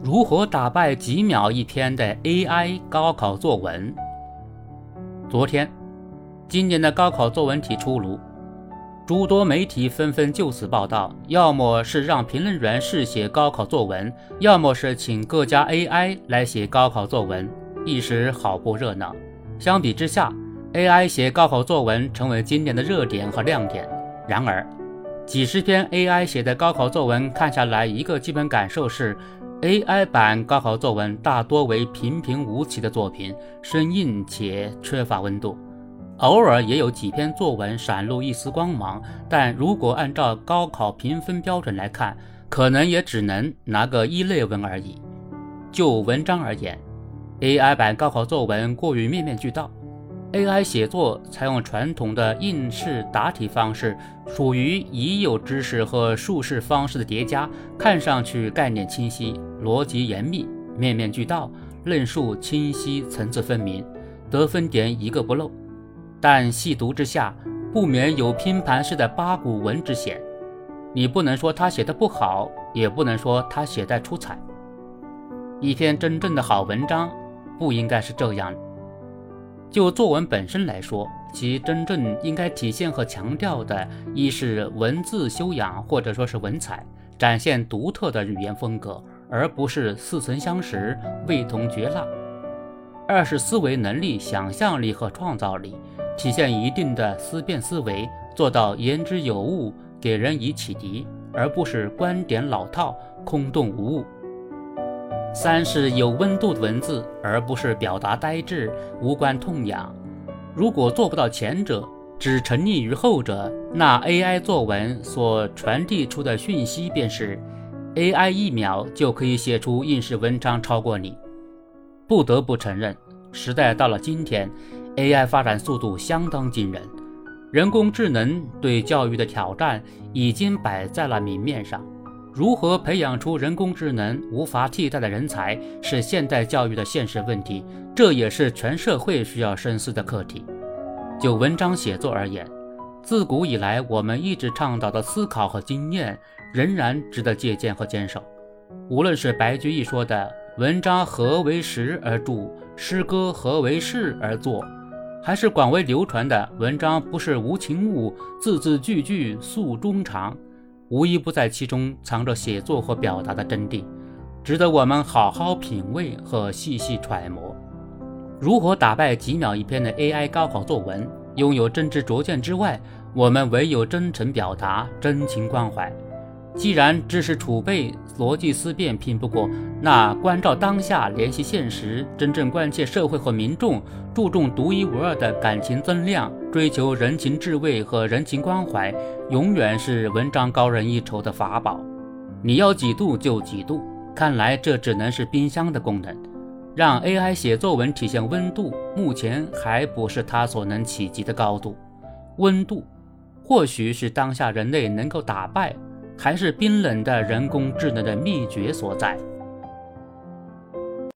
如何打败几秒一篇的 AI 高考作文？昨天，今年的高考作文题出炉，诸多媒体纷纷就此报道，要么是让评论员试写高考作文，要么是请各家 AI 来写高考作文，一时好不热闹。相比之下，AI 写高考作文成为今年的热点和亮点。然而，几十篇 AI 写的高考作文看下来，一个基本感受是。AI 版高考作文大多为平平无奇的作品，生硬且缺乏温度。偶尔也有几篇作文闪露一丝光芒，但如果按照高考评分标准来看，可能也只能拿个一类文而已。就文章而言，AI 版高考作文过于面面俱到。AI 写作采用传统的应试答题方式，属于已有知识和术式方式的叠加，看上去概念清晰、逻辑严密、面面俱到，论述清晰、层次分明，得分点一个不漏。但细读之下，不免有拼盘式的八股文之嫌。你不能说他写的不好，也不能说他写的出彩。一篇真正的好文章，不应该是这样。就作文本身来说，其真正应该体现和强调的，一是文字修养或者说是文采，展现独特的语言风格，而不是似曾相识、味同嚼蜡；二是思维能力、想象力和创造力，体现一定的思辨思维，做到言之有物，给人以启迪，而不是观点老套、空洞无物。三是有温度的文字，而不是表达呆滞、无关痛痒。如果做不到前者，只沉溺于后者，那 AI 作文所传递出的讯息便是：AI 一秒就可以写出应试文章超过你。不得不承认，时代到了今天，AI 发展速度相当惊人，人工智能对教育的挑战已经摆在了明面上。如何培养出人工智能无法替代的人才，是现代教育的现实问题，这也是全社会需要深思的课题。就文章写作而言，自古以来我们一直倡导的思考和经验，仍然值得借鉴和坚守。无论是白居易说的“文章何为时而著，诗歌何为事而作”，还是广为流传的“文章不是无情物，字字句句诉衷肠”。无一不在其中藏着写作和表达的真谛，值得我们好好品味和细细揣摩。如何打败几秒一篇的 AI 高考作文？拥有真知灼见之外，我们唯有真诚表达、真情关怀。既然知识储备、逻辑思辨拼不过，那关照当下、联系现实、真正关切社会和民众、注重独一无二的感情增量、追求人情至味和人情关怀，永远是文章高人一筹的法宝。你要几度就几度，看来这只能是冰箱的功能。让 AI 写作文体现温度，目前还不是它所能企及的高度。温度，或许是当下人类能够打败。还是冰冷的人工智能的秘诀所在。